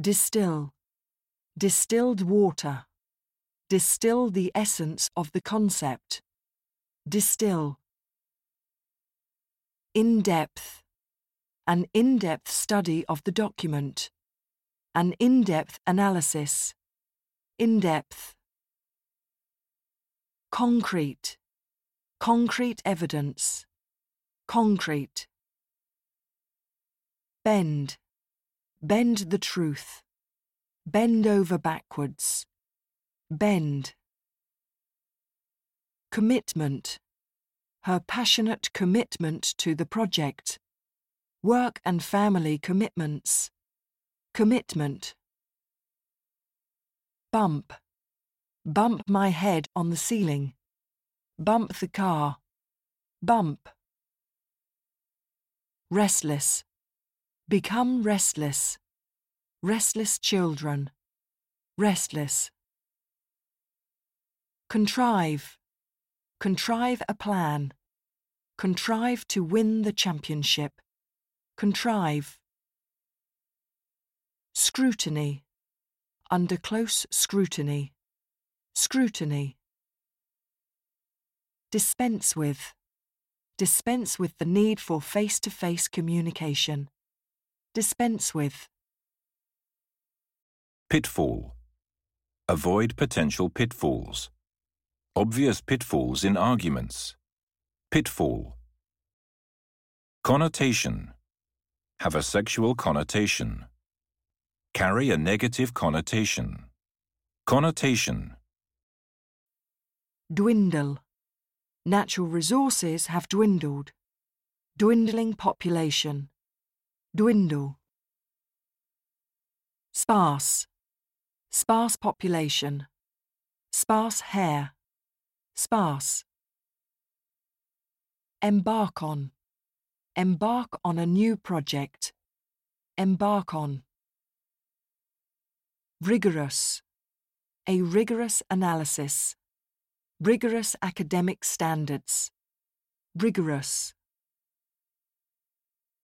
Distill. Distilled water. Distill the essence of the concept. Distill. In depth. An in depth study of the document. An in depth analysis. In depth. Concrete. Concrete evidence. Concrete. Bend. Bend the truth. Bend over backwards. Bend. Commitment. Her passionate commitment to the project. Work and family commitments. Commitment. Bump. Bump my head on the ceiling. Bump the car. Bump. Restless. Become restless. Restless children. Restless. Contrive. Contrive a plan. Contrive to win the championship. Contrive. Scrutiny. Under close scrutiny. Scrutiny. Dispense with. Dispense with the need for face to face communication. Dispense with. Pitfall. Avoid potential pitfalls. Obvious pitfalls in arguments. Pitfall. Connotation. Have a sexual connotation. Carry a negative connotation. Connotation. Dwindle. Natural resources have dwindled. Dwindling population. Dwindle. Sparse. Sparse population. Sparse hair. Sparse. Embark on. Embark on a new project. Embark on. Rigorous. A rigorous analysis. Rigorous academic standards. Rigorous.